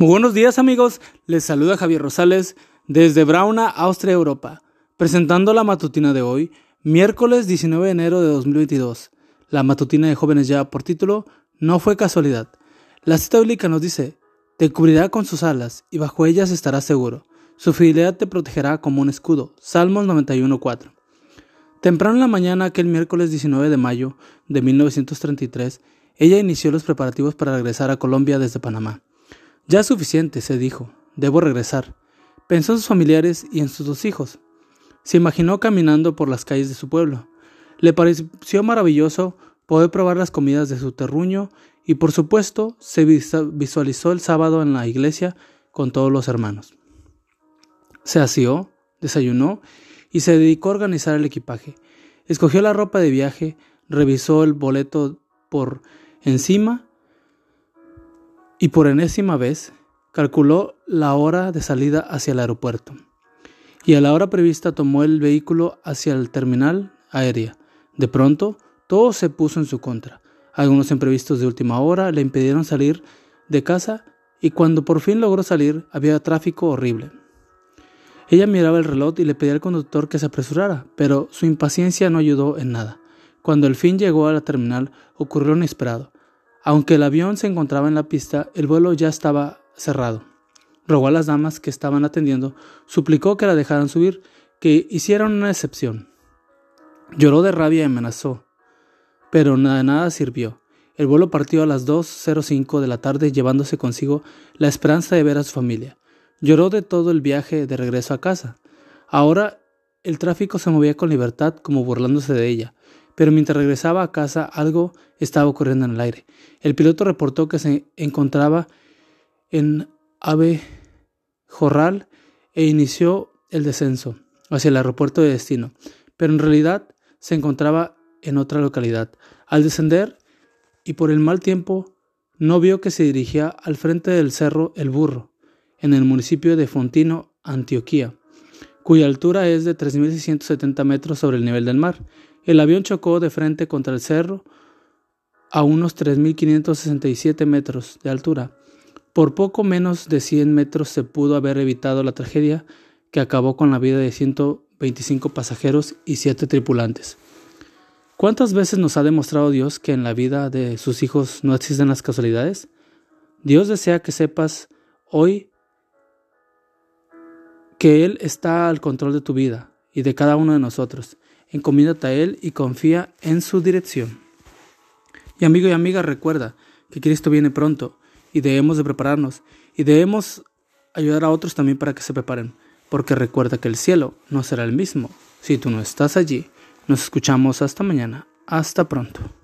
Muy buenos días amigos, les saluda Javier Rosales desde Brauna, Austria, Europa, presentando la matutina de hoy, miércoles 19 de enero de 2022. La matutina de jóvenes ya por título No fue casualidad. La cita bíblica nos dice, Te cubrirá con sus alas y bajo ellas estarás seguro. Su fidelidad te protegerá como un escudo. Salmos 91.4. Temprano en la mañana aquel miércoles 19 de mayo de 1933, ella inició los preparativos para regresar a Colombia desde Panamá. Ya es suficiente, se dijo, debo regresar. Pensó en sus familiares y en sus dos hijos. Se imaginó caminando por las calles de su pueblo. Le pareció maravilloso poder probar las comidas de su terruño y por supuesto se visualizó el sábado en la iglesia con todos los hermanos. Se asió, desayunó y se dedicó a organizar el equipaje. Escogió la ropa de viaje, revisó el boleto por encima y por enésima vez calculó la hora de salida hacia el aeropuerto. Y a la hora prevista tomó el vehículo hacia el terminal aérea. De pronto, todo se puso en su contra. Algunos imprevistos de última hora le impidieron salir de casa y cuando por fin logró salir había tráfico horrible. Ella miraba el reloj y le pedía al conductor que se apresurara, pero su impaciencia no ayudó en nada. Cuando el fin llegó a la terminal ocurrió lo inesperado. Aunque el avión se encontraba en la pista, el vuelo ya estaba cerrado. Rogó a las damas que estaban atendiendo, suplicó que la dejaran subir, que hicieran una excepción. Lloró de rabia y amenazó, pero nada, nada sirvió. El vuelo partió a las 2.05 de la tarde llevándose consigo la esperanza de ver a su familia. Lloró de todo el viaje de regreso a casa. Ahora el tráfico se movía con libertad como burlándose de ella pero mientras regresaba a casa algo estaba ocurriendo en el aire. El piloto reportó que se encontraba en Ave Jorral e inició el descenso hacia el aeropuerto de destino, pero en realidad se encontraba en otra localidad. Al descender y por el mal tiempo, no vio que se dirigía al frente del cerro El Burro, en el municipio de Fontino, Antioquía, cuya altura es de 3.670 metros sobre el nivel del mar. El avión chocó de frente contra el cerro a unos 3.567 metros de altura. Por poco menos de 100 metros se pudo haber evitado la tragedia que acabó con la vida de 125 pasajeros y 7 tripulantes. ¿Cuántas veces nos ha demostrado Dios que en la vida de sus hijos no existen las casualidades? Dios desea que sepas hoy que Él está al control de tu vida y de cada uno de nosotros encomiéndate a Él y confía en su dirección. Y amigo y amiga, recuerda que Cristo viene pronto y debemos de prepararnos y debemos ayudar a otros también para que se preparen, porque recuerda que el cielo no será el mismo si tú no estás allí. Nos escuchamos hasta mañana. Hasta pronto.